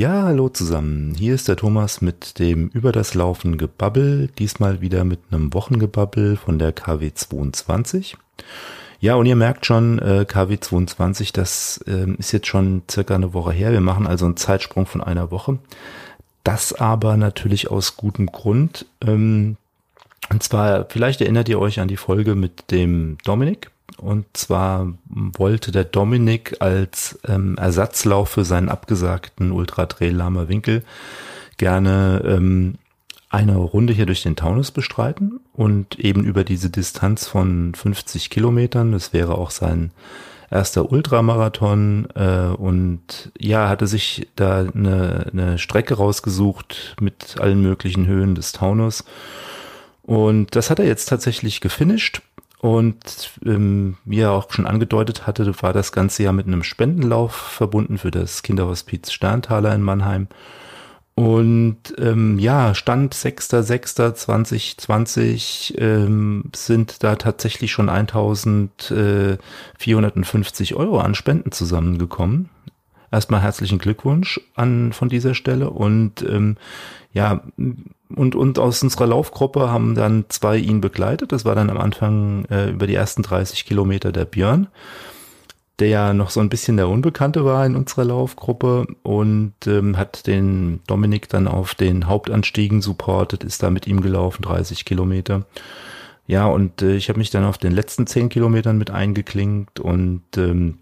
Ja, hallo zusammen. Hier ist der Thomas mit dem Über das Laufen Gebabbel. Diesmal wieder mit einem Wochengebabbel von der KW22. Ja, und ihr merkt schon, äh, KW22, das äh, ist jetzt schon circa eine Woche her. Wir machen also einen Zeitsprung von einer Woche. Das aber natürlich aus gutem Grund. Ähm, und zwar, vielleicht erinnert ihr euch an die Folge mit dem Dominik. Und zwar wollte der Dominik als ähm, Ersatzlauf für seinen abgesagten Ultra Trail Lama Winkel gerne ähm, eine Runde hier durch den Taunus bestreiten und eben über diese Distanz von 50 Kilometern. Das wäre auch sein erster Ultramarathon äh, und ja, hatte sich da eine, eine Strecke rausgesucht mit allen möglichen Höhen des Taunus. Und das hat er jetzt tatsächlich gefinisht und ähm, wie er auch schon angedeutet hatte, war das Ganze ja mit einem Spendenlauf verbunden für das Kinderhospiz Sterntaler in Mannheim. Und ähm, ja, Stand 6.6.2020 ähm, sind da tatsächlich schon 1450 Euro an Spenden zusammengekommen. Erstmal herzlichen Glückwunsch an von dieser Stelle und ähm, ja, und, und aus unserer Laufgruppe haben dann zwei ihn begleitet. Das war dann am Anfang äh, über die ersten 30 Kilometer der Björn, der ja noch so ein bisschen der Unbekannte war in unserer Laufgruppe und ähm, hat den Dominik dann auf den Hauptanstiegen supportet, ist da mit ihm gelaufen, 30 Kilometer. Ja, und äh, ich habe mich dann auf den letzten 10 Kilometern mit eingeklinkt und ähm,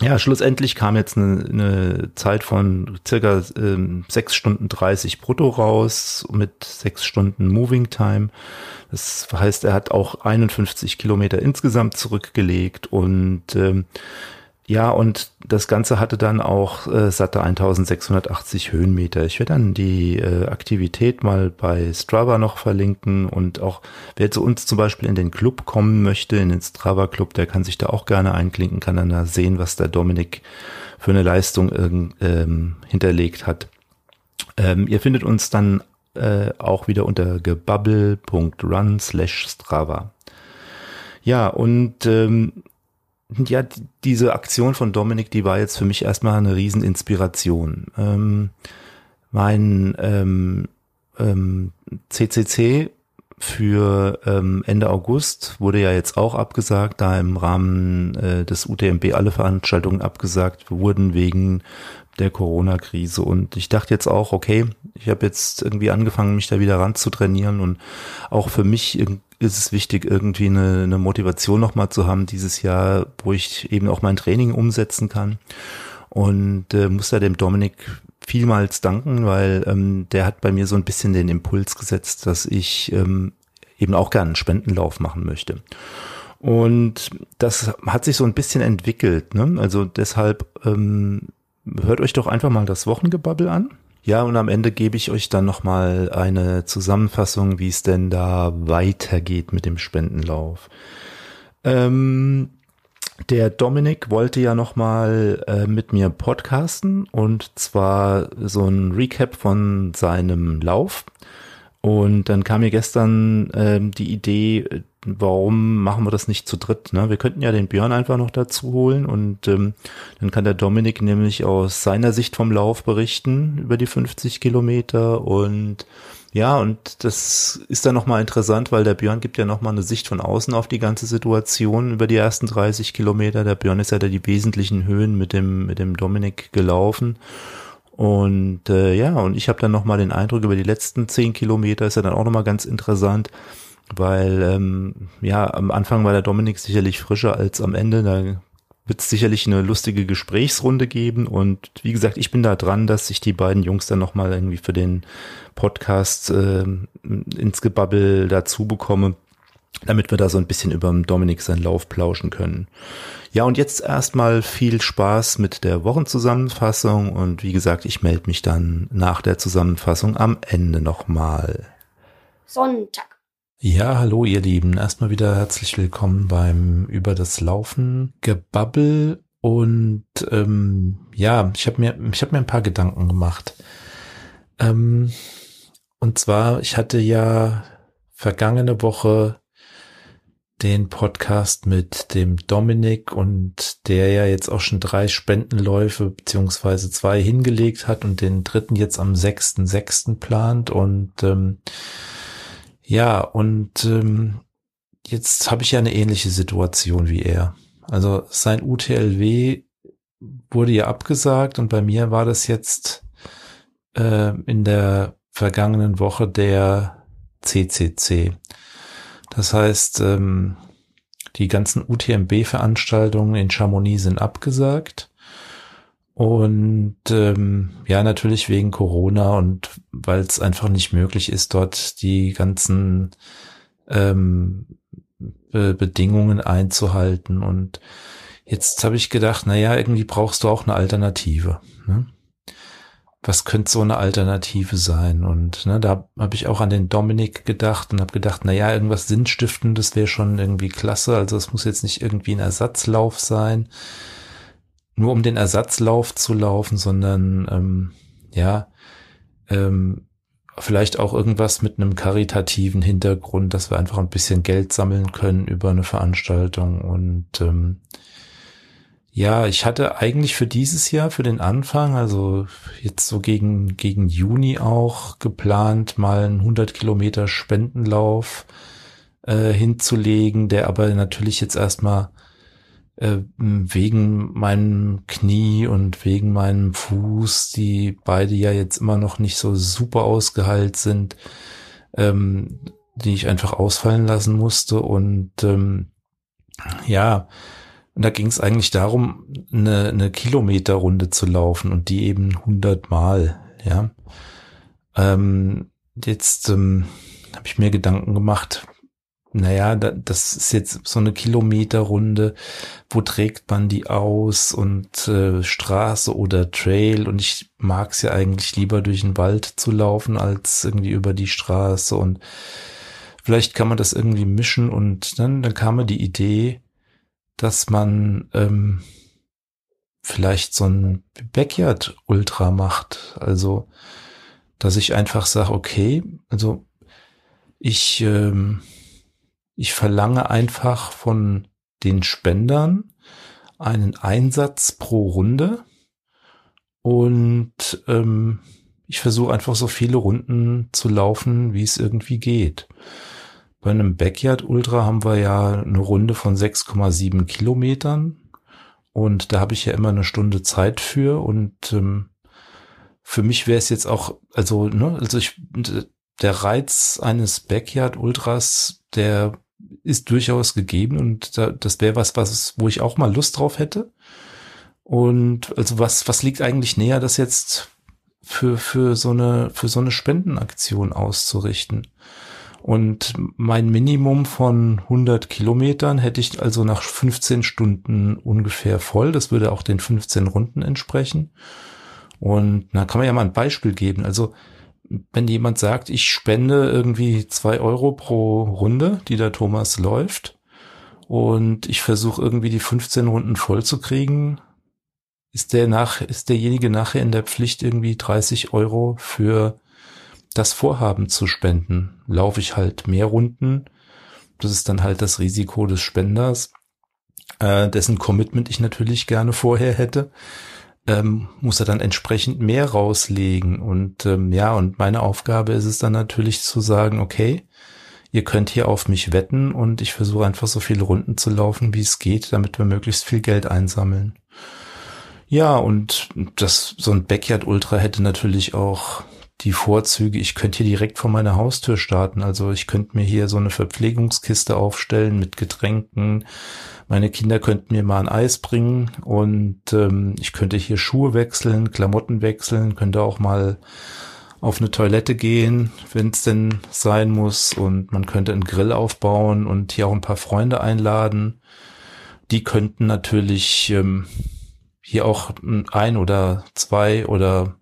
ja, schlussendlich kam jetzt eine, eine Zeit von circa ähm, 6 Stunden 30 brutto raus mit 6 Stunden Moving Time. Das heißt, er hat auch 51 Kilometer insgesamt zurückgelegt und ähm, ja, und das Ganze hatte dann auch äh, satte 1680 Höhenmeter. Ich werde dann die äh, Aktivität mal bei Strava noch verlinken und auch wer zu uns zum Beispiel in den Club kommen möchte, in den Strava Club, der kann sich da auch gerne einklinken, kann dann da sehen, was der Dominik für eine Leistung ähm, hinterlegt hat. Ähm, ihr findet uns dann äh, auch wieder unter gebubble.run slash Strava. Ja, und ähm, ja, diese Aktion von Dominik, die war jetzt für mich erstmal eine Rieseninspiration. Ähm, mein ähm, ähm, CCC für ähm, Ende August wurde ja jetzt auch abgesagt, da im Rahmen äh, des UTMB alle Veranstaltungen abgesagt wurden wegen der Corona-Krise. Und ich dachte jetzt auch, okay, ich habe jetzt irgendwie angefangen, mich da wieder ran zu trainieren und auch für mich ist es wichtig, irgendwie eine, eine Motivation nochmal zu haben dieses Jahr, wo ich eben auch mein Training umsetzen kann. Und äh, muss da dem Dominik vielmals danken, weil ähm, der hat bei mir so ein bisschen den Impuls gesetzt, dass ich ähm, eben auch gerne einen Spendenlauf machen möchte. Und das hat sich so ein bisschen entwickelt. Ne? Also deshalb ähm, hört euch doch einfach mal das Wochengebabbel an. Ja, und am Ende gebe ich euch dann nochmal eine Zusammenfassung, wie es denn da weitergeht mit dem Spendenlauf. Ähm, der Dominik wollte ja nochmal äh, mit mir podcasten und zwar so ein Recap von seinem Lauf. Und dann kam mir gestern ähm, die Idee, warum machen wir das nicht zu dritt? Ne? Wir könnten ja den Björn einfach noch dazu holen und ähm, dann kann der Dominik nämlich aus seiner Sicht vom Lauf berichten über die 50 Kilometer und ja, und das ist dann nochmal interessant, weil der Björn gibt ja nochmal eine Sicht von außen auf die ganze Situation über die ersten 30 Kilometer. Der Björn ist ja da die wesentlichen Höhen mit dem, mit dem Dominik gelaufen. Und äh, ja, und ich habe dann nochmal den Eindruck über die letzten 10 Kilometer ist ja dann auch nochmal ganz interessant weil ähm, ja, am Anfang war der Dominik sicherlich frischer als am Ende. Da wird es sicherlich eine lustige Gesprächsrunde geben. Und wie gesagt, ich bin da dran, dass ich die beiden Jungs dann nochmal irgendwie für den Podcast äh, ins Gebabbel dazu bekomme, damit wir da so ein bisschen über Dominik seinen Lauf plauschen können. Ja, und jetzt erstmal viel Spaß mit der Wochenzusammenfassung. Und wie gesagt, ich melde mich dann nach der Zusammenfassung am Ende nochmal. Sonntag. Ja, hallo ihr Lieben. Erstmal wieder herzlich willkommen beim Über das Laufen Gebabbel. Und ähm, ja, ich habe mir, ich habe mir ein paar Gedanken gemacht. Ähm, und zwar, ich hatte ja vergangene Woche den Podcast mit dem Dominik und der ja jetzt auch schon drei Spendenläufe beziehungsweise zwei hingelegt hat und den dritten jetzt am 6.6. plant und ähm, ja, und ähm, jetzt habe ich ja eine ähnliche Situation wie er. Also sein UTLW wurde ja abgesagt und bei mir war das jetzt äh, in der vergangenen Woche der CCC. Das heißt, ähm, die ganzen UTMB-Veranstaltungen in Chamonix sind abgesagt. Und ähm, ja, natürlich wegen Corona und weil es einfach nicht möglich ist, dort die ganzen ähm, Be Bedingungen einzuhalten. Und jetzt habe ich gedacht, na ja, irgendwie brauchst du auch eine Alternative. Ne? was könnte so eine Alternative sein? Und ne, da habe ich auch an den Dominik gedacht und habe gedacht, na ja, irgendwas Sinnstiftendes wäre schon irgendwie klasse. Also es muss jetzt nicht irgendwie ein Ersatzlauf sein, nur um den Ersatzlauf zu laufen, sondern ähm, ja, ähm, vielleicht auch irgendwas mit einem karitativen Hintergrund, dass wir einfach ein bisschen Geld sammeln können über eine Veranstaltung. Und ähm, ja, ich hatte eigentlich für dieses Jahr, für den Anfang, also jetzt so gegen, gegen Juni auch geplant, mal einen 100 Kilometer Spendenlauf äh, hinzulegen, der aber natürlich jetzt erstmal äh, wegen meinem Knie und wegen meinem Fuß, die beide ja jetzt immer noch nicht so super ausgeheilt sind, ähm, die ich einfach ausfallen lassen musste und ähm, ja, und da ging es eigentlich darum, eine, eine Kilometerrunde zu laufen und die eben 100 Mal, ja. Ähm, jetzt ähm, habe ich mir Gedanken gemacht, naja, da, das ist jetzt so eine Kilometerrunde, wo trägt man die aus? Und äh, Straße oder Trail? Und ich mag es ja eigentlich lieber durch den Wald zu laufen als irgendwie über die Straße. Und vielleicht kann man das irgendwie mischen. Und dann, dann kam mir die Idee, dass man ähm, vielleicht so ein Backyard-Ultra macht. Also, dass ich einfach sage, okay, also ich, ähm, ich verlange einfach von den Spendern einen Einsatz pro Runde. Und ähm, ich versuche einfach so viele Runden zu laufen, wie es irgendwie geht. Bei einem Backyard Ultra haben wir ja eine Runde von 6,7 Kilometern. Und da habe ich ja immer eine Stunde Zeit für. Und ähm, für mich wäre es jetzt auch, also, ne, also ich, der Reiz eines Backyard Ultras, der ist durchaus gegeben und da, das wäre was, was, wo ich auch mal Lust drauf hätte. Und also was, was liegt eigentlich näher, das jetzt für, für so eine, für so eine Spendenaktion auszurichten? Und mein Minimum von 100 Kilometern hätte ich also nach 15 Stunden ungefähr voll. Das würde auch den 15 Runden entsprechen. Und da kann man ja mal ein Beispiel geben. Also wenn jemand sagt, ich spende irgendwie zwei Euro pro Runde, die der Thomas läuft, und ich versuche irgendwie die 15 Runden voll zu kriegen, ist der nach, ist derjenige nachher in der Pflicht irgendwie 30 Euro für das Vorhaben zu spenden, laufe ich halt mehr Runden. Das ist dann halt das Risiko des Spenders, äh, dessen Commitment ich natürlich gerne vorher hätte. Ähm, muss er dann entsprechend mehr rauslegen. Und ähm, ja, und meine Aufgabe ist es dann natürlich zu sagen, okay, ihr könnt hier auf mich wetten und ich versuche einfach so viele Runden zu laufen, wie es geht, damit wir möglichst viel Geld einsammeln. Ja, und das, so ein Backyard Ultra hätte natürlich auch die Vorzüge, ich könnte hier direkt vor meiner Haustür starten. Also ich könnte mir hier so eine Verpflegungskiste aufstellen mit Getränken. Meine Kinder könnten mir mal ein Eis bringen und ähm, ich könnte hier Schuhe wechseln, Klamotten wechseln, könnte auch mal auf eine Toilette gehen, wenn es denn sein muss. Und man könnte einen Grill aufbauen und hier auch ein paar Freunde einladen. Die könnten natürlich ähm, hier auch ein oder zwei oder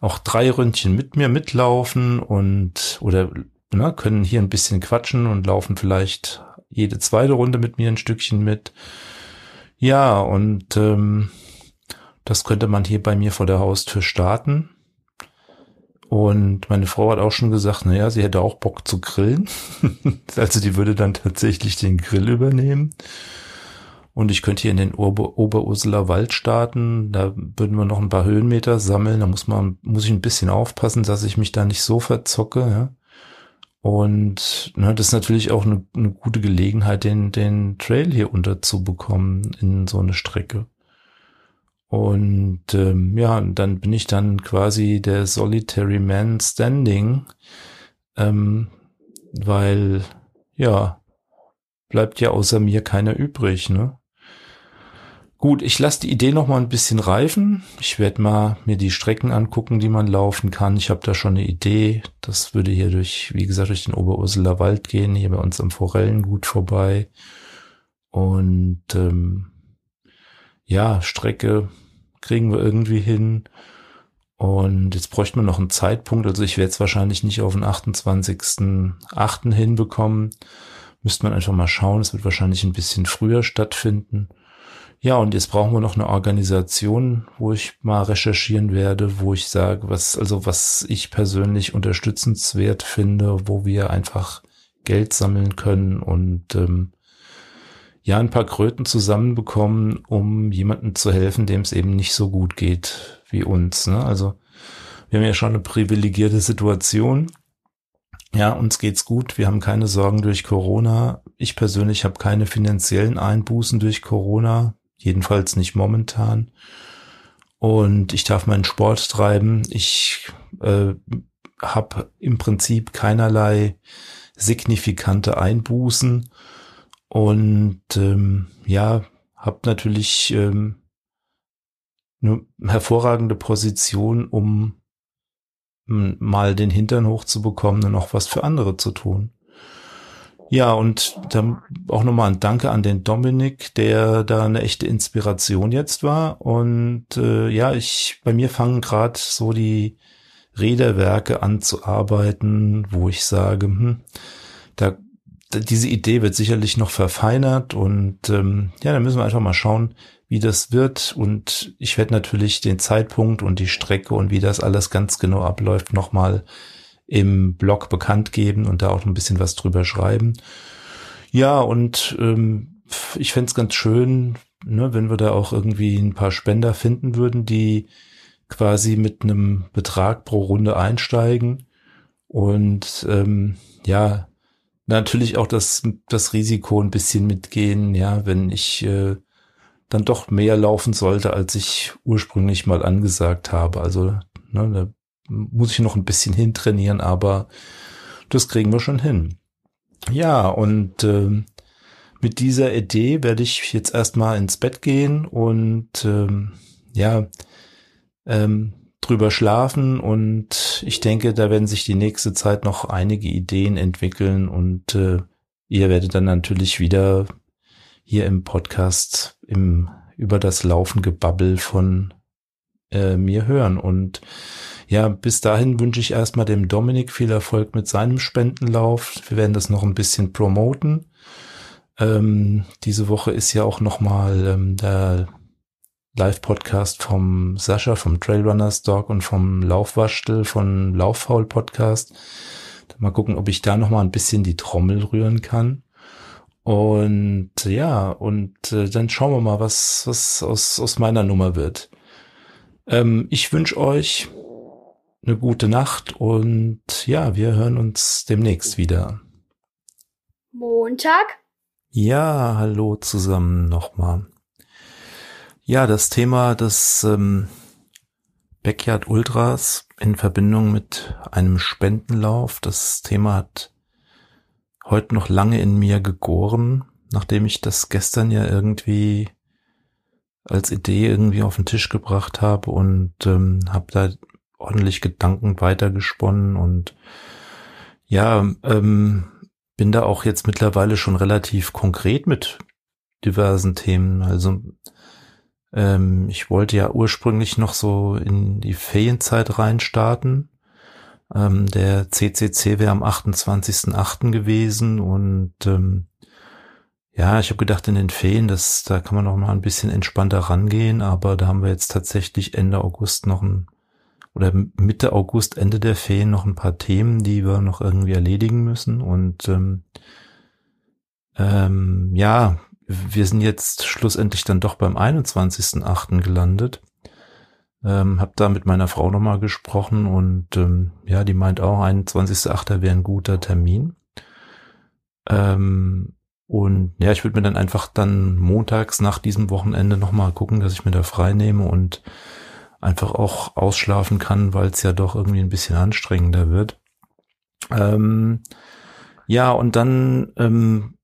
auch drei Ründchen mit mir mitlaufen und oder ne, können hier ein bisschen quatschen und laufen vielleicht jede zweite Runde mit mir ein Stückchen mit. Ja, und ähm, das könnte man hier bei mir vor der Haustür starten. Und meine Frau hat auch schon gesagt, naja, sie hätte auch Bock zu grillen. also die würde dann tatsächlich den Grill übernehmen. Und ich könnte hier in den Ober Oberurseler Wald starten. Da würden wir noch ein paar Höhenmeter sammeln. Da muss man, muss ich ein bisschen aufpassen, dass ich mich da nicht so verzocke. Ja? Und ne, das ist natürlich auch eine, eine gute Gelegenheit, den, den Trail hier unterzubekommen in so eine Strecke. Und ähm, ja, dann bin ich dann quasi der Solitary Man Standing, ähm, weil ja, bleibt ja außer mir keiner übrig, ne? Gut, ich lasse die Idee noch mal ein bisschen reifen. Ich werde mal mir die Strecken angucken, die man laufen kann. Ich habe da schon eine Idee. Das würde hier durch, wie gesagt, durch den Oberurseler Wald gehen, hier bei uns am Forellengut vorbei. Und ähm, ja, Strecke kriegen wir irgendwie hin. Und jetzt bräuchte man noch einen Zeitpunkt. Also ich werde es wahrscheinlich nicht auf den 28.8. hinbekommen. Müsste man einfach mal schauen. Es wird wahrscheinlich ein bisschen früher stattfinden. Ja, und jetzt brauchen wir noch eine Organisation, wo ich mal recherchieren werde, wo ich sage, was, also was ich persönlich unterstützenswert finde, wo wir einfach Geld sammeln können und ähm, ja, ein paar Kröten zusammenbekommen, um jemandem zu helfen, dem es eben nicht so gut geht wie uns. Ne? Also wir haben ja schon eine privilegierte Situation. Ja, uns geht's gut. Wir haben keine Sorgen durch Corona. Ich persönlich habe keine finanziellen Einbußen durch Corona jedenfalls nicht momentan. Und ich darf meinen Sport treiben. Ich äh, habe im Prinzip keinerlei signifikante Einbußen und ähm, ja, habe natürlich ähm, eine hervorragende Position, um mal den Hintern hochzubekommen und auch was für andere zu tun. Ja, und dann auch nochmal ein Danke an den Dominik, der da eine echte Inspiration jetzt war. Und äh, ja, ich bei mir fangen gerade so die Räderwerke an zu arbeiten, wo ich sage, hm, da diese Idee wird sicherlich noch verfeinert und ähm, ja, da müssen wir einfach mal schauen, wie das wird. Und ich werde natürlich den Zeitpunkt und die Strecke und wie das alles ganz genau abläuft nochmal im Blog bekannt geben und da auch ein bisschen was drüber schreiben. Ja, und ähm, ich fände ganz schön, ne, wenn wir da auch irgendwie ein paar Spender finden würden, die quasi mit einem Betrag pro Runde einsteigen und ähm, ja, natürlich auch das, das Risiko ein bisschen mitgehen, ja, wenn ich äh, dann doch mehr laufen sollte, als ich ursprünglich mal angesagt habe. Also ne, muss ich noch ein bisschen hintrainieren, aber das kriegen wir schon hin. Ja, und äh, mit dieser Idee werde ich jetzt erstmal ins Bett gehen und ähm, ja, ähm, drüber schlafen und ich denke, da werden sich die nächste Zeit noch einige Ideen entwickeln und äh, ihr werdet dann natürlich wieder hier im Podcast im über das Laufen gebabbel von äh, mir hören und ja, bis dahin wünsche ich erstmal dem Dominik viel Erfolg mit seinem Spendenlauf. Wir werden das noch ein bisschen promoten. Ähm, diese Woche ist ja auch nochmal ähm, der Live-Podcast vom Sascha vom Trailrunners Dog und vom Laufwaschtel von Lauffaul Podcast. Mal gucken, ob ich da nochmal ein bisschen die Trommel rühren kann. Und ja, und äh, dann schauen wir mal, was, was aus, aus meiner Nummer wird. Ähm, ich wünsche euch eine gute Nacht und ja, wir hören uns demnächst wieder. Montag? Ja, hallo zusammen nochmal. Ja, das Thema des ähm, Backyard Ultras in Verbindung mit einem Spendenlauf, das Thema hat heute noch lange in mir gegoren, nachdem ich das gestern ja irgendwie als Idee irgendwie auf den Tisch gebracht habe und ähm, habe da ordentlich Gedanken weitergesponnen und ja, ähm, bin da auch jetzt mittlerweile schon relativ konkret mit diversen Themen. Also ähm, ich wollte ja ursprünglich noch so in die Ferienzeit reinstarten. Ähm, der CCC wäre am 28.08. gewesen und ähm, ja, ich habe gedacht, in den Ferien, das, da kann man noch mal ein bisschen entspannter rangehen, aber da haben wir jetzt tatsächlich Ende August noch ein oder Mitte August, Ende der Ferien noch ein paar Themen, die wir noch irgendwie erledigen müssen. Und ähm, ähm, ja, wir sind jetzt schlussendlich dann doch beim 21.8. gelandet. Ähm, hab da mit meiner Frau nochmal gesprochen und ähm, ja, die meint auch, 21.8. wäre ein guter Termin. Ähm, und ja, ich würde mir dann einfach dann montags nach diesem Wochenende nochmal gucken, dass ich mir da frei nehme und einfach auch ausschlafen kann, weil es ja doch irgendwie ein bisschen anstrengender wird. Ähm, ja, und dann ähm,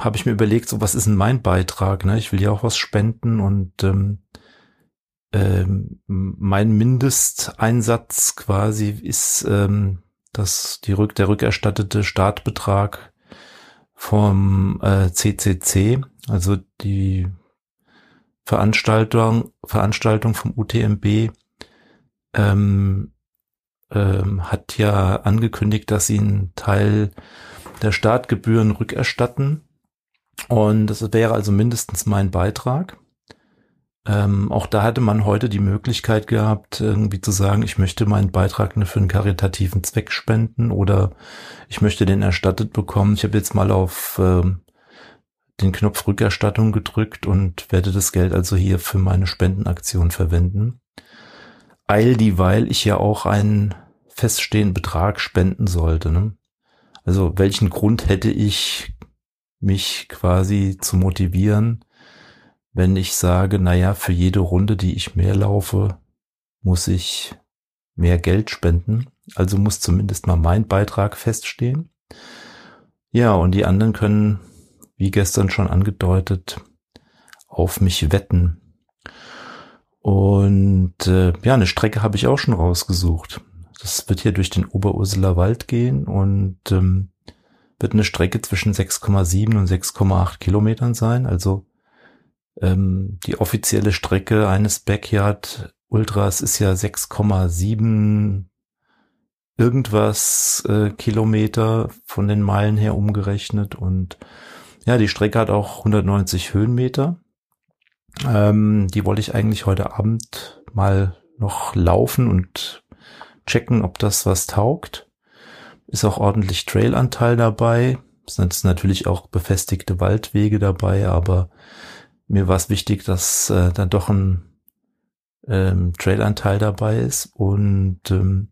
habe ich mir überlegt, so was ist denn mein Beitrag? Ne? Ich will ja auch was spenden und ähm, ähm, mein Mindesteinsatz quasi ist ähm, dass die Rück der rückerstattete Startbetrag vom äh, CCC, also die Veranstaltung Veranstaltung vom UTMB ähm, ähm, hat ja angekündigt, dass sie einen Teil der Startgebühren rückerstatten und das wäre also mindestens mein Beitrag. Ähm, auch da hatte man heute die Möglichkeit gehabt, irgendwie zu sagen, ich möchte meinen Beitrag für einen karitativen Zweck spenden oder ich möchte den erstattet bekommen. Ich habe jetzt mal auf äh, den Knopf Rückerstattung gedrückt und werde das Geld also hier für meine Spendenaktion verwenden. Eil dieweil ich ja auch einen feststehenden Betrag spenden sollte. Ne? Also welchen Grund hätte ich, mich quasi zu motivieren, wenn ich sage, naja, für jede Runde, die ich mehr laufe, muss ich mehr Geld spenden. Also muss zumindest mal mein Beitrag feststehen. Ja, und die anderen können, wie gestern schon angedeutet, auf mich wetten. Und äh, ja, eine Strecke habe ich auch schon rausgesucht. Das wird hier durch den Oberurseler Wald gehen und ähm, wird eine Strecke zwischen 6,7 und 6,8 Kilometern sein. Also ähm, die offizielle Strecke eines Backyard Ultras ist ja 6,7 irgendwas äh, Kilometer von den Meilen her umgerechnet und ja, die Strecke hat auch 190 Höhenmeter. Ähm, die wollte ich eigentlich heute Abend mal noch laufen und checken, ob das was taugt. Ist auch ordentlich Trailanteil dabei. Es sind natürlich auch befestigte Waldwege dabei, aber mir war es wichtig, dass äh, dann doch ein ähm, Trailanteil dabei ist. Und ähm,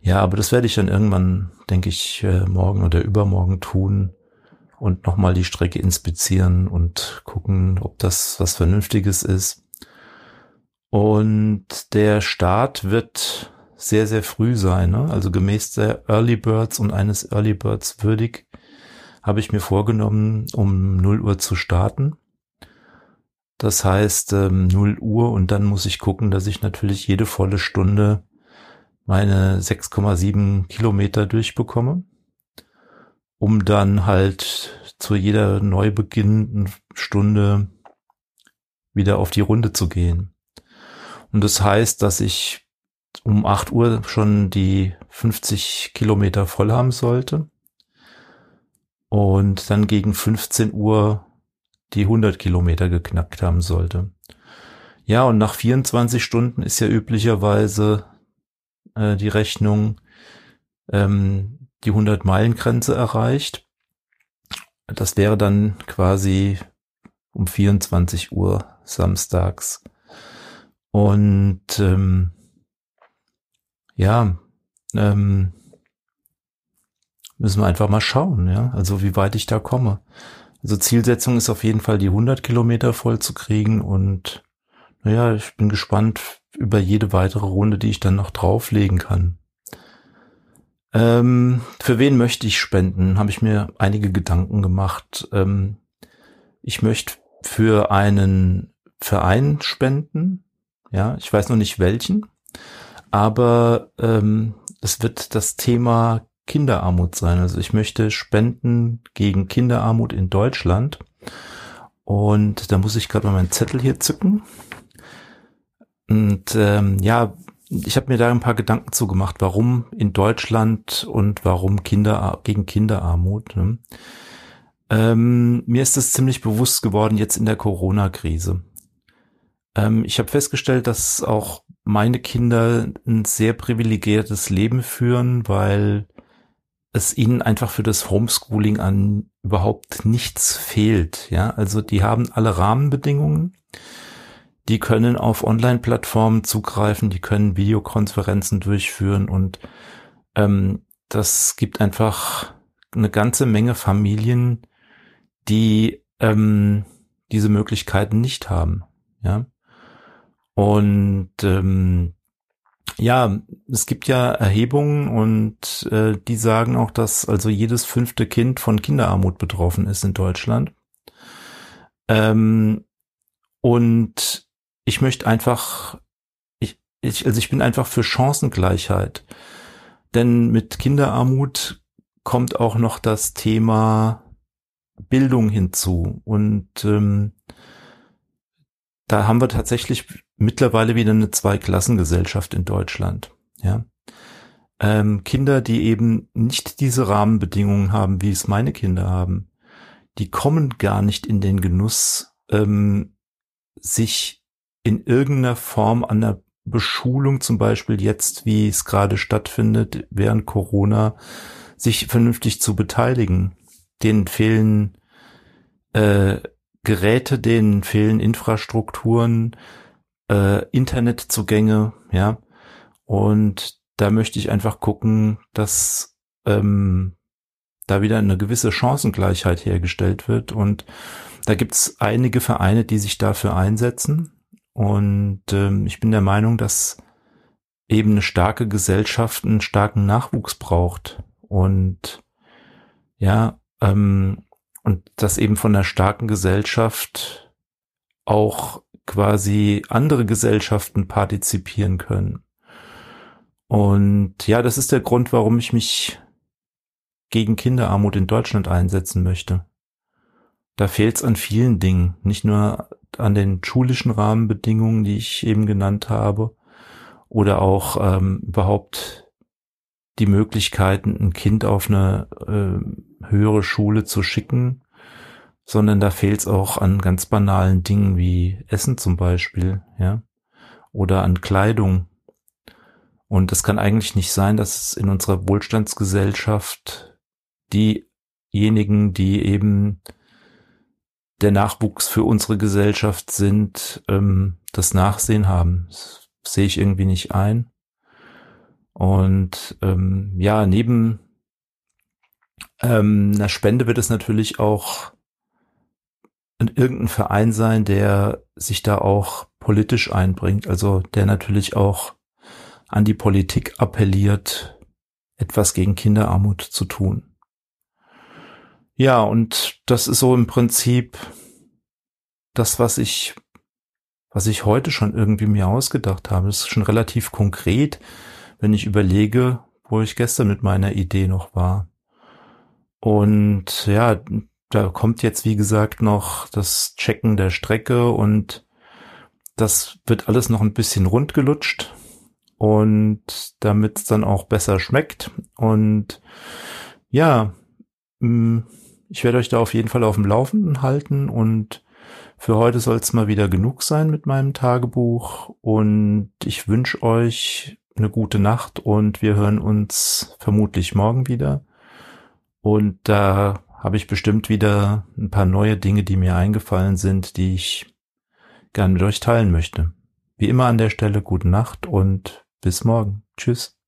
ja, aber das werde ich dann irgendwann, denke ich, äh, morgen oder übermorgen tun und nochmal die Strecke inspizieren und gucken, ob das was Vernünftiges ist. Und der Start wird sehr, sehr früh sein. Ne? Also gemäß der Early Birds und eines Early Birds würdig habe ich mir vorgenommen, um 0 Uhr zu starten. Das heißt ähm, 0 Uhr und dann muss ich gucken, dass ich natürlich jede volle Stunde meine 6,7 Kilometer durchbekomme, um dann halt zu jeder neu beginnenden Stunde wieder auf die Runde zu gehen. Und das heißt, dass ich um 8 Uhr schon die 50 Kilometer voll haben sollte und dann gegen 15 Uhr die 100 Kilometer geknackt haben sollte. Ja, und nach 24 Stunden ist ja üblicherweise äh, die Rechnung ähm, die 100-Meilen-Grenze erreicht. Das wäre dann quasi um 24 Uhr samstags. Und ähm, ja, ähm, müssen wir einfach mal schauen, ja, also wie weit ich da komme. Also Zielsetzung ist auf jeden Fall die 100 Kilometer voll zu kriegen und naja, ich bin gespannt über jede weitere Runde, die ich dann noch drauflegen kann. Ähm, für wen möchte ich spenden? Habe ich mir einige Gedanken gemacht. Ähm, ich möchte für einen Verein spenden. Ja, ich weiß noch nicht welchen, aber ähm, es wird das Thema Kinderarmut sein. Also ich möchte spenden gegen Kinderarmut in Deutschland. Und da muss ich gerade mal meinen Zettel hier zücken. Und ähm, ja, ich habe mir da ein paar Gedanken zugemacht, warum in Deutschland und warum Kinder gegen Kinderarmut. Ne? Ähm, mir ist das ziemlich bewusst geworden jetzt in der Corona-Krise. Ähm, ich habe festgestellt, dass auch meine Kinder ein sehr privilegiertes Leben führen, weil es ihnen einfach für das Homeschooling an überhaupt nichts fehlt. Ja, also die haben alle Rahmenbedingungen. Die können auf Online-Plattformen zugreifen, die können Videokonferenzen durchführen und ähm, das gibt einfach eine ganze Menge Familien, die ähm, diese Möglichkeiten nicht haben. Ja. Und ähm, ja, es gibt ja Erhebungen und äh, die sagen auch, dass also jedes fünfte Kind von Kinderarmut betroffen ist in Deutschland. Ähm, und ich möchte einfach, ich, ich, also ich bin einfach für Chancengleichheit. Denn mit Kinderarmut kommt auch noch das Thema Bildung hinzu. Und ähm, da haben wir tatsächlich mittlerweile wieder eine Zweiklassengesellschaft in Deutschland. Ja. Ähm, Kinder, die eben nicht diese Rahmenbedingungen haben, wie es meine Kinder haben, die kommen gar nicht in den Genuss, ähm, sich in irgendeiner Form an der Beschulung, zum Beispiel jetzt, wie es gerade stattfindet, während Corona, sich vernünftig zu beteiligen. Denen fehlen äh, Geräte, denen fehlen Infrastrukturen, äh, Internetzugänge, ja. Und da möchte ich einfach gucken, dass ähm, da wieder eine gewisse Chancengleichheit hergestellt wird. Und da gibt's einige Vereine, die sich dafür einsetzen. Und ähm, ich bin der Meinung, dass eben eine starke Gesellschaft einen starken Nachwuchs braucht. Und ja, ähm, und dass eben von einer starken Gesellschaft auch quasi andere Gesellschaften partizipieren können. Und ja, das ist der Grund, warum ich mich gegen Kinderarmut in Deutschland einsetzen möchte. Da fehlt es an vielen Dingen, nicht nur an den schulischen Rahmenbedingungen, die ich eben genannt habe, oder auch ähm, überhaupt die Möglichkeiten, ein Kind auf eine äh, höhere Schule zu schicken, sondern da fehlt es auch an ganz banalen Dingen wie Essen zum Beispiel, ja, oder an Kleidung. Und es kann eigentlich nicht sein, dass in unserer Wohlstandsgesellschaft diejenigen, die eben der Nachwuchs für unsere Gesellschaft sind, ähm, das Nachsehen haben. Das sehe ich irgendwie nicht ein. Und ähm, ja, neben ähm, einer Spende wird es natürlich auch irgendein Verein sein, der sich da auch politisch einbringt, also der natürlich auch an die Politik appelliert, etwas gegen Kinderarmut zu tun. Ja, und das ist so im Prinzip das, was ich, was ich heute schon irgendwie mir ausgedacht habe. Das ist schon relativ konkret, wenn ich überlege, wo ich gestern mit meiner Idee noch war. Und ja, da kommt jetzt, wie gesagt, noch das Checken der Strecke und das wird alles noch ein bisschen rundgelutscht und damit es dann auch besser schmeckt. Und ja, mm, ich werde euch da auf jeden Fall auf dem Laufenden halten und für heute soll es mal wieder genug sein mit meinem Tagebuch und ich wünsche euch eine gute Nacht und wir hören uns vermutlich morgen wieder. Und da habe ich bestimmt wieder ein paar neue Dinge, die mir eingefallen sind, die ich gern mit euch teilen möchte. Wie immer an der Stelle gute Nacht und bis morgen. Tschüss.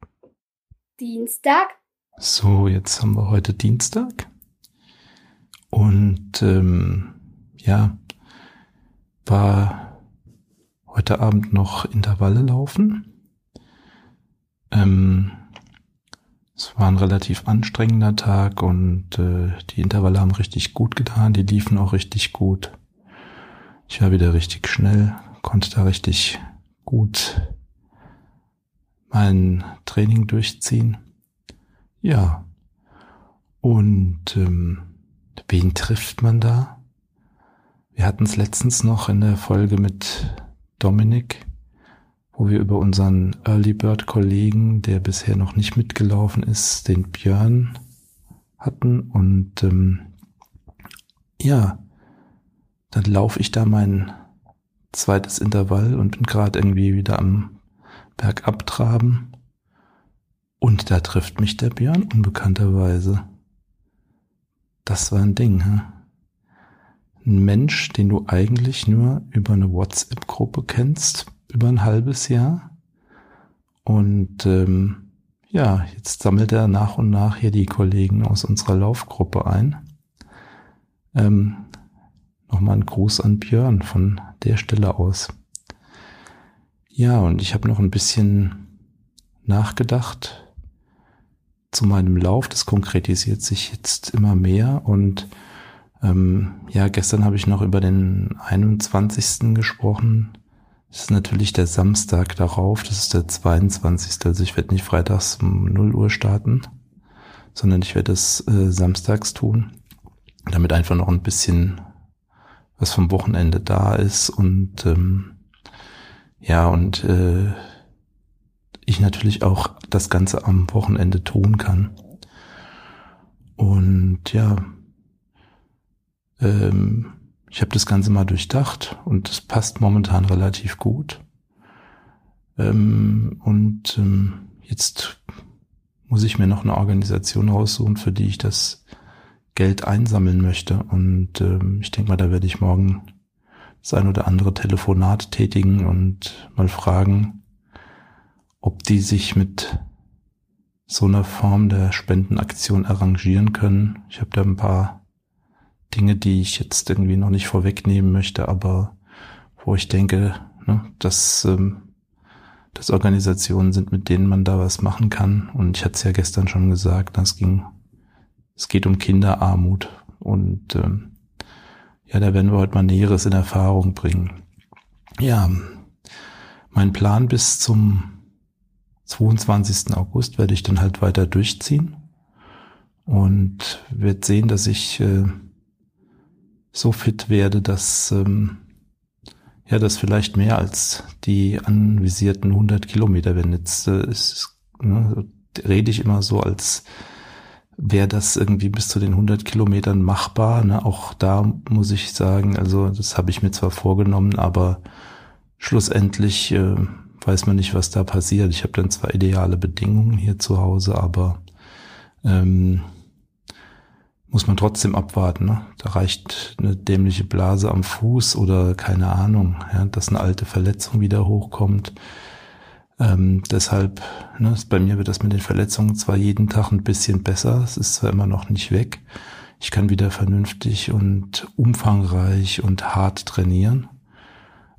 Dienstag. So, jetzt haben wir heute Dienstag. Und ähm, ja, war heute Abend noch Intervalle laufen. Ähm, es war ein relativ anstrengender Tag und äh, die Intervalle haben richtig gut getan, die liefen auch richtig gut. Ich war wieder richtig schnell, konnte da richtig gut mein Training durchziehen. Ja. Und ähm, Wen trifft man da? Wir hatten es letztens noch in der Folge mit Dominik, wo wir über unseren Early Bird Kollegen, der bisher noch nicht mitgelaufen ist, den Björn hatten. Und ähm, ja, dann laufe ich da mein zweites Intervall und bin gerade irgendwie wieder am bergab traben und da trifft mich der Björn unbekannterweise. Das war ein Ding, hä? Ein Mensch, den du eigentlich nur über eine WhatsApp-Gruppe kennst, über ein halbes Jahr. Und ähm, ja, jetzt sammelt er nach und nach hier die Kollegen aus unserer Laufgruppe ein. Ähm, Nochmal ein Gruß an Björn von der Stelle aus. Ja, und ich habe noch ein bisschen nachgedacht zu meinem Lauf. Das konkretisiert sich jetzt immer mehr. Und ähm, ja, gestern habe ich noch über den 21. gesprochen. Ist natürlich der Samstag darauf. Das ist der 22. Also ich werde nicht freitags um 0 Uhr starten, sondern ich werde es äh, samstags tun, damit einfach noch ein bisschen was vom Wochenende da ist und ähm, ja, und äh, ich natürlich auch das Ganze am Wochenende tun kann. Und ja, ähm, ich habe das Ganze mal durchdacht und es passt momentan relativ gut. Ähm, und ähm, jetzt muss ich mir noch eine Organisation raussuchen, für die ich das Geld einsammeln möchte. Und ähm, ich denke mal, da werde ich morgen das ein oder andere Telefonat tätigen und mal fragen, ob die sich mit so einer Form der Spendenaktion arrangieren können. Ich habe da ein paar Dinge, die ich jetzt irgendwie noch nicht vorwegnehmen möchte, aber wo ich denke, ne, dass ähm, das Organisationen sind, mit denen man da was machen kann. Und ich hatte es ja gestern schon gesagt, das ging es geht um Kinderarmut und ähm, ja, da werden wir heute mal Näheres in Erfahrung bringen. Ja, mein Plan bis zum 22. August werde ich dann halt weiter durchziehen und werde sehen, dass ich äh, so fit werde, dass ähm, ja, das vielleicht mehr als die anvisierten 100 Kilometer werden. Jetzt äh, ist, ne, rede ich immer so, als wäre das irgendwie bis zu den 100 Kilometern machbar. Ne? Auch da muss ich sagen, also das habe ich mir zwar vorgenommen, aber schlussendlich äh, weiß man nicht, was da passiert. Ich habe dann zwar ideale Bedingungen hier zu Hause, aber ähm, muss man trotzdem abwarten. Ne? Da reicht eine dämliche Blase am Fuß oder keine Ahnung, ja, dass eine alte Verletzung wieder hochkommt. Ähm, deshalb, ne, bei mir wird das mit den Verletzungen zwar jeden Tag ein bisschen besser, es ist zwar immer noch nicht weg. Ich kann wieder vernünftig und umfangreich und hart trainieren.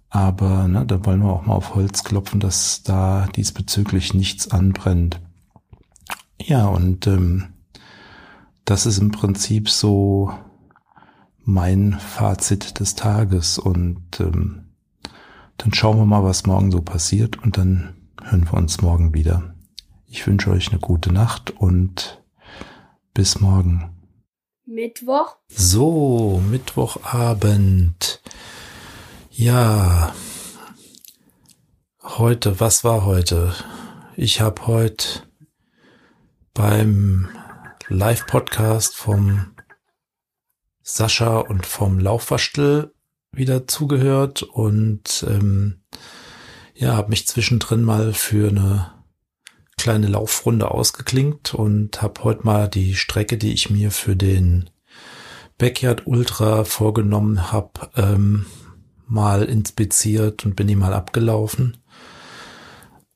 Aber ne, da wollen wir auch mal auf Holz klopfen, dass da diesbezüglich nichts anbrennt. Ja, und ähm, das ist im Prinzip so mein Fazit des Tages. Und ähm, dann schauen wir mal, was morgen so passiert. Und dann hören wir uns morgen wieder. Ich wünsche euch eine gute Nacht und bis morgen. Mittwoch. So, Mittwochabend. Ja. Heute, was war heute? Ich habe heute beim Live-Podcast vom Sascha und vom Laufwaschtel wieder zugehört und ähm, ja, habe mich zwischendrin mal für eine kleine Laufrunde ausgeklinkt und habe heute mal die Strecke, die ich mir für den Backyard Ultra vorgenommen habe, ähm, mal inspiziert und bin die mal abgelaufen.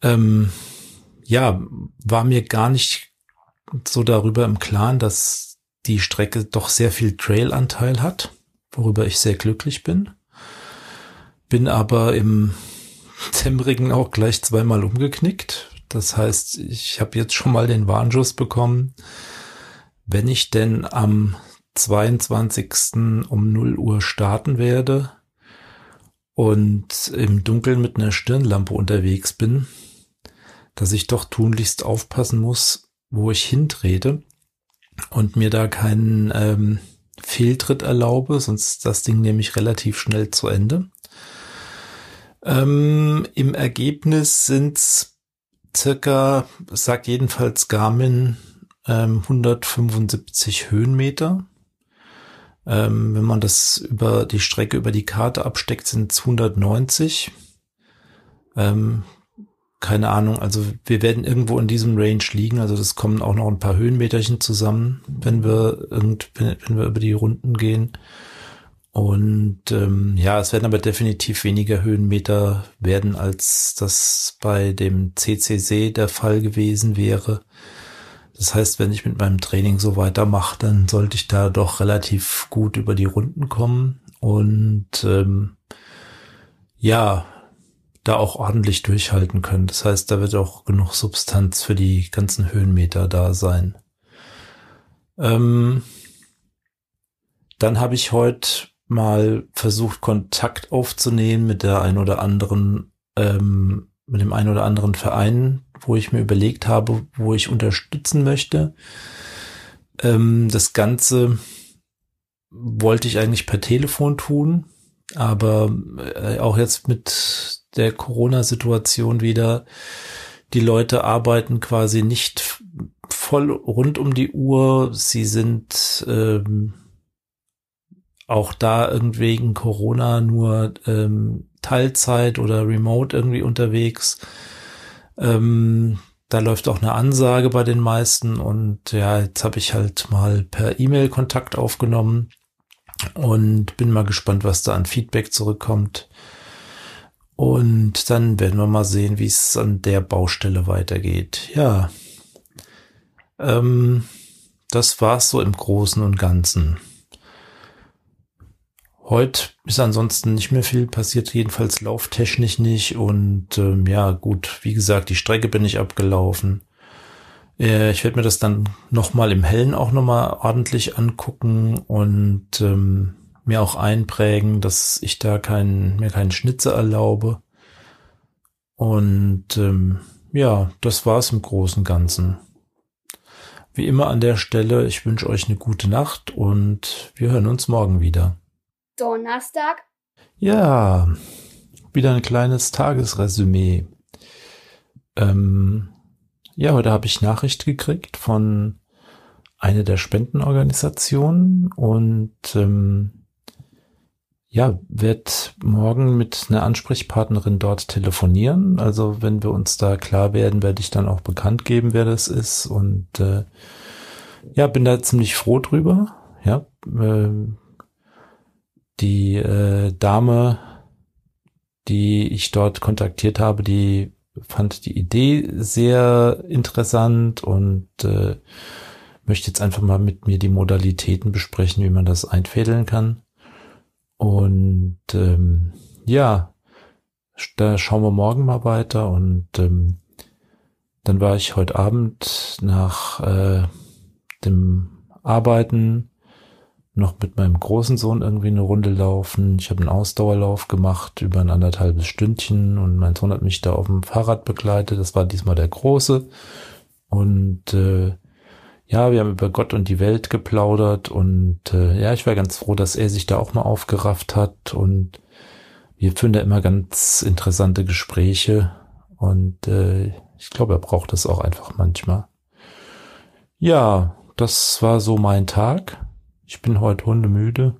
Ähm, ja, war mir gar nicht so darüber im Klaren, dass die Strecke doch sehr viel Trailanteil hat, worüber ich sehr glücklich bin. Bin aber im Zemmringen auch gleich zweimal umgeknickt. Das heißt, ich habe jetzt schon mal den Warnschuss bekommen, wenn ich denn am 22. um 0 Uhr starten werde und im Dunkeln mit einer Stirnlampe unterwegs bin, dass ich doch tunlichst aufpassen muss, wo ich hintrete und mir da keinen ähm, Fehltritt erlaube, sonst das Ding nämlich relativ schnell zu Ende. Ähm, Im Ergebnis sind's circa, sagt jedenfalls Garmin, ähm, 175 Höhenmeter. Ähm, wenn man das über die Strecke über die Karte absteckt, sind es 190. Ähm, keine Ahnung, also wir werden irgendwo in diesem Range liegen, also das kommen auch noch ein paar Höhenmeterchen zusammen, wenn wir irgend, wenn, wir über die Runden gehen. Und ähm, ja, es werden aber definitiv weniger Höhenmeter werden, als das bei dem CCC der Fall gewesen wäre. Das heißt, wenn ich mit meinem Training so weitermache, dann sollte ich da doch relativ gut über die Runden kommen und ähm, ja, da auch ordentlich durchhalten können. Das heißt, da wird auch genug Substanz für die ganzen Höhenmeter da sein. Ähm, dann habe ich heute mal versucht, Kontakt aufzunehmen mit der ein oder anderen, ähm, mit dem ein oder anderen Verein, wo ich mir überlegt habe, wo ich unterstützen möchte. Ähm, das Ganze wollte ich eigentlich per Telefon tun, aber äh, auch jetzt mit der Corona-Situation wieder, die Leute arbeiten quasi nicht voll rund um die Uhr. Sie sind ähm, auch da irgendwie wegen Corona nur ähm, Teilzeit oder Remote irgendwie unterwegs. Ähm, da läuft auch eine Ansage bei den meisten und ja, jetzt habe ich halt mal per E-Mail Kontakt aufgenommen und bin mal gespannt, was da an Feedback zurückkommt. Und dann werden wir mal sehen, wie es an der Baustelle weitergeht. Ja, ähm, das war's so im Großen und Ganzen. Heute ist ansonsten nicht mehr viel passiert, jedenfalls lauftechnisch nicht. Und ähm, ja, gut, wie gesagt, die Strecke bin ich abgelaufen. Äh, ich werde mir das dann nochmal im Hellen auch nochmal ordentlich angucken und ähm, mir auch einprägen, dass ich da keinen, mir keinen Schnitzer erlaube. Und ähm, ja, das war's im Großen und Ganzen. Wie immer an der Stelle, ich wünsche euch eine gute Nacht und wir hören uns morgen wieder. Donnerstag. Ja, wieder ein kleines Tagesresümee. Ähm, ja, heute habe ich Nachricht gekriegt von einer der Spendenorganisationen und ähm, ja, werd morgen mit einer Ansprechpartnerin dort telefonieren. Also wenn wir uns da klar werden, werde ich dann auch bekannt geben, wer das ist. Und äh, ja, bin da ziemlich froh drüber. Ja, äh, die äh, Dame, die ich dort kontaktiert habe, die fand die Idee sehr interessant und äh, möchte jetzt einfach mal mit mir die Modalitäten besprechen, wie man das einfädeln kann. Und ähm, ja, da schauen wir morgen mal weiter und ähm, dann war ich heute Abend nach äh, dem Arbeiten noch mit meinem großen Sohn irgendwie eine Runde laufen. Ich habe einen Ausdauerlauf gemacht über ein anderthalbes Stündchen und mein Sohn hat mich da auf dem Fahrrad begleitet. Das war diesmal der große. Und äh, ja, wir haben über Gott und die Welt geplaudert und äh, ja, ich war ganz froh, dass er sich da auch mal aufgerafft hat und wir führen da immer ganz interessante Gespräche und äh, ich glaube, er braucht das auch einfach manchmal. Ja, das war so mein Tag. Ich bin heute hundemüde.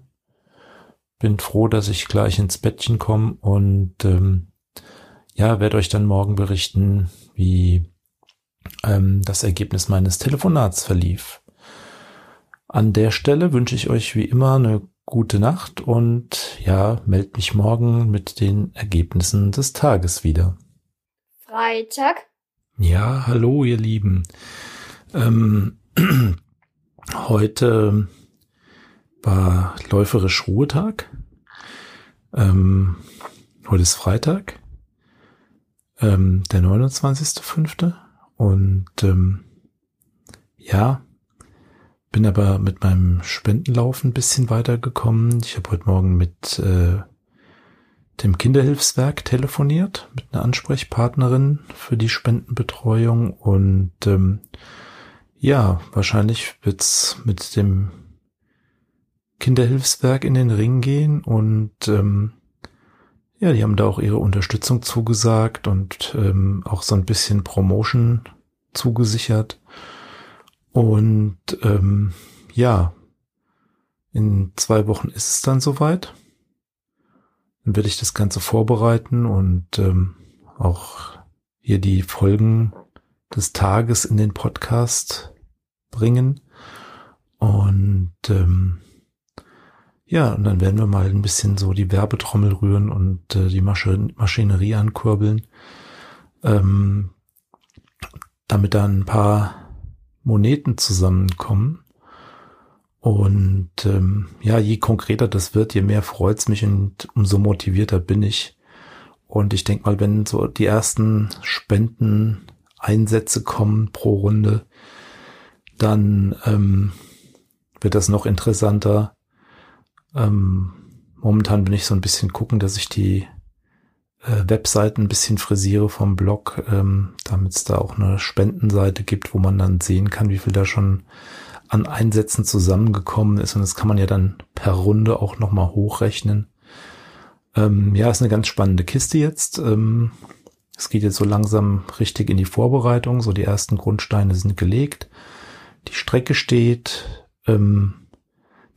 Bin froh, dass ich gleich ins Bettchen komme und ähm, ja, werde euch dann morgen berichten, wie ähm, das Ergebnis meines Telefonats verlief. An der Stelle wünsche ich euch wie immer eine gute Nacht und ja, meld mich morgen mit den Ergebnissen des Tages wieder. Freitag. Ja, hallo ihr Lieben. Ähm, heute war läuferisch Ruhetag. Ähm, heute ist Freitag, ähm, der 29.05. Und ähm, ja, bin aber mit meinem Spendenlauf ein bisschen weitergekommen. Ich habe heute Morgen mit äh, dem Kinderhilfswerk telefoniert, mit einer Ansprechpartnerin für die Spendenbetreuung. Und ähm, ja, wahrscheinlich wird's mit dem Kinderhilfswerk in den Ring gehen und ähm, ja, die haben da auch ihre Unterstützung zugesagt und ähm, auch so ein bisschen Promotion zugesichert. Und ähm, ja, in zwei Wochen ist es dann soweit. Dann werde ich das Ganze vorbereiten und ähm, auch hier die Folgen des Tages in den Podcast bringen. Und ähm, ja, und dann werden wir mal ein bisschen so die Werbetrommel rühren und äh, die Masche Maschinerie ankurbeln, ähm, damit da ein paar Moneten zusammenkommen. Und ähm, ja, je konkreter das wird, je mehr freut's mich und umso motivierter bin ich. Und ich denke mal, wenn so die ersten Spenden-Einsätze kommen pro Runde, dann ähm, wird das noch interessanter. Ähm, momentan bin ich so ein bisschen gucken, dass ich die äh, Webseiten ein bisschen frisiere vom Blog, ähm, damit es da auch eine Spendenseite gibt, wo man dann sehen kann, wie viel da schon an Einsätzen zusammengekommen ist. Und das kann man ja dann per Runde auch nochmal hochrechnen. Ähm, ja, ist eine ganz spannende Kiste jetzt. Ähm, es geht jetzt so langsam richtig in die Vorbereitung. So die ersten Grundsteine sind gelegt. Die Strecke steht. Ähm,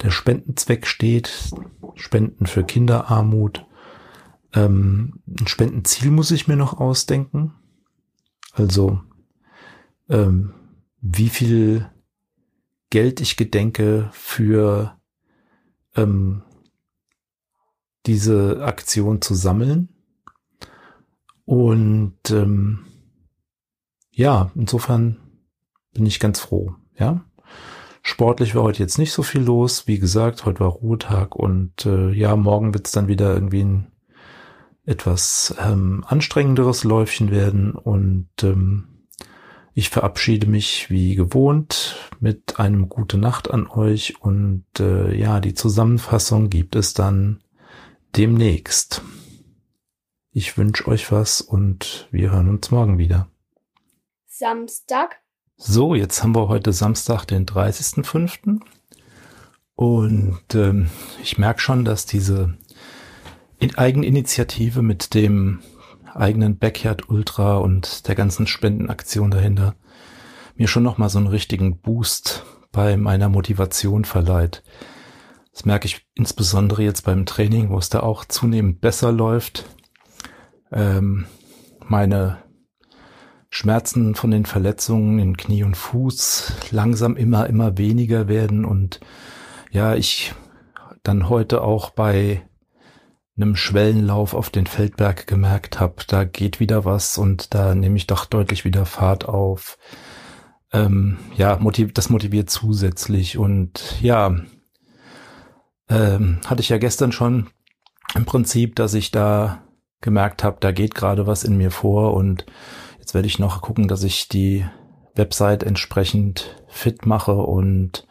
der Spendenzweck steht. Spenden für Kinderarmut. Ähm, ein Spendenziel muss ich mir noch ausdenken. Also, ähm, wie viel Geld ich gedenke für ähm, diese Aktion zu sammeln. Und ähm, ja, insofern bin ich ganz froh. Ja, sportlich war heute jetzt nicht so viel los. Wie gesagt, heute war Ruhetag und äh, ja, morgen wird es dann wieder irgendwie ein etwas ähm, anstrengenderes Läufchen werden und ähm, ich verabschiede mich wie gewohnt mit einem gute Nacht an euch und äh, ja, die Zusammenfassung gibt es dann demnächst. Ich wünsche euch was und wir hören uns morgen wieder. Samstag. So, jetzt haben wir heute Samstag, den 30.05. Und ähm, ich merke schon, dass diese Eigeninitiative mit dem eigenen Backyard Ultra und der ganzen Spendenaktion dahinter mir schon noch mal so einen richtigen Boost bei meiner Motivation verleiht. Das merke ich insbesondere jetzt beim Training, wo es da auch zunehmend besser läuft. Ähm, meine Schmerzen von den Verletzungen in Knie und Fuß langsam immer, immer weniger werden. Und ja, ich dann heute auch bei einem Schwellenlauf auf den Feldberg gemerkt habe, da geht wieder was und da nehme ich doch deutlich wieder Fahrt auf. Ähm, ja, motiv das motiviert zusätzlich. Und ja, ähm, hatte ich ja gestern schon im Prinzip, dass ich da gemerkt habe, da geht gerade was in mir vor. Und jetzt werde ich noch gucken, dass ich die Website entsprechend fit mache und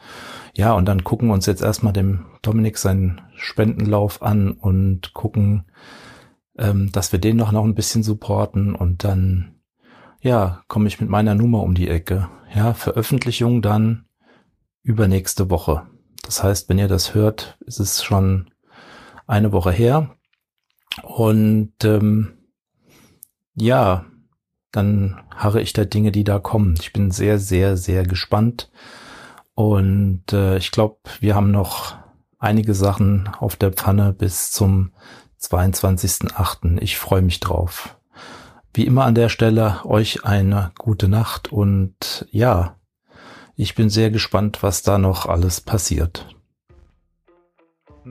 ja, und dann gucken wir uns jetzt erstmal dem Dominik seinen Spendenlauf an und gucken, ähm, dass wir den noch, noch ein bisschen supporten und dann, ja, komme ich mit meiner Nummer um die Ecke. Ja, Veröffentlichung dann übernächste Woche. Das heißt, wenn ihr das hört, ist es schon eine Woche her. Und ähm, ja, dann harre ich da Dinge, die da kommen. Ich bin sehr, sehr, sehr gespannt. Und äh, ich glaube, wir haben noch einige Sachen auf der Pfanne bis zum 22.8. Ich freue mich drauf. Wie immer an der Stelle euch eine gute Nacht und ja, ich bin sehr gespannt, was da noch alles passiert.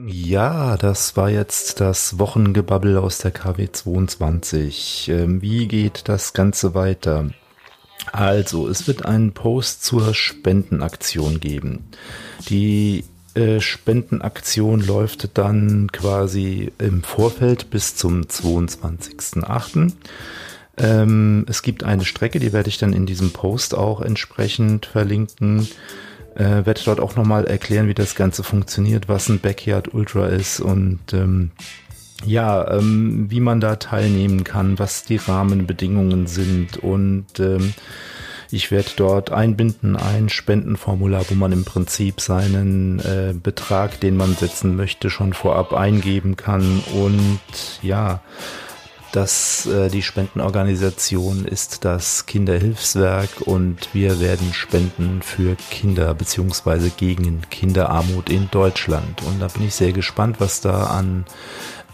Ja, das war jetzt das Wochengebabbel aus der KW 22. Ähm, wie geht das Ganze weiter? Also, es wird einen Post zur Spendenaktion geben. Die äh, Spendenaktion läuft dann quasi im Vorfeld bis zum 22.08. Ähm, es gibt eine Strecke, die werde ich dann in diesem Post auch entsprechend verlinken. Äh, werde dort auch nochmal erklären, wie das Ganze funktioniert, was ein Backyard Ultra ist und ähm, ja, ähm, wie man da teilnehmen kann, was die Rahmenbedingungen sind und ähm, ich werde dort einbinden ein Spendenformular, wo man im Prinzip seinen äh, Betrag, den man setzen möchte, schon vorab eingeben kann und ja, dass äh, die Spendenorganisation ist das Kinderhilfswerk und wir werden spenden für Kinder beziehungsweise gegen Kinderarmut in Deutschland. Und da bin ich sehr gespannt, was da an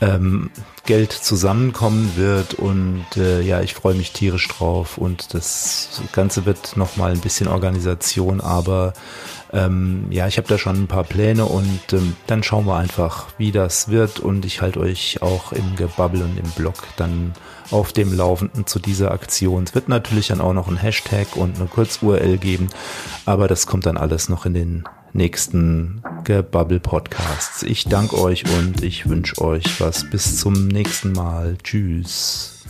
ähm, Geld zusammenkommen wird und äh, ja, ich freue mich tierisch drauf und das Ganze wird nochmal ein bisschen Organisation, aber ähm, ja, ich habe da schon ein paar Pläne und ähm, dann schauen wir einfach, wie das wird und ich halte euch auch im Gebabbel und im Blog dann auf dem Laufenden zu dieser Aktion. Es wird natürlich dann auch noch ein Hashtag und eine Kurz-URL geben, aber das kommt dann alles noch in den nächsten Gebubble Podcasts. Ich danke euch und ich wünsche euch was. Bis zum nächsten Mal. Tschüss.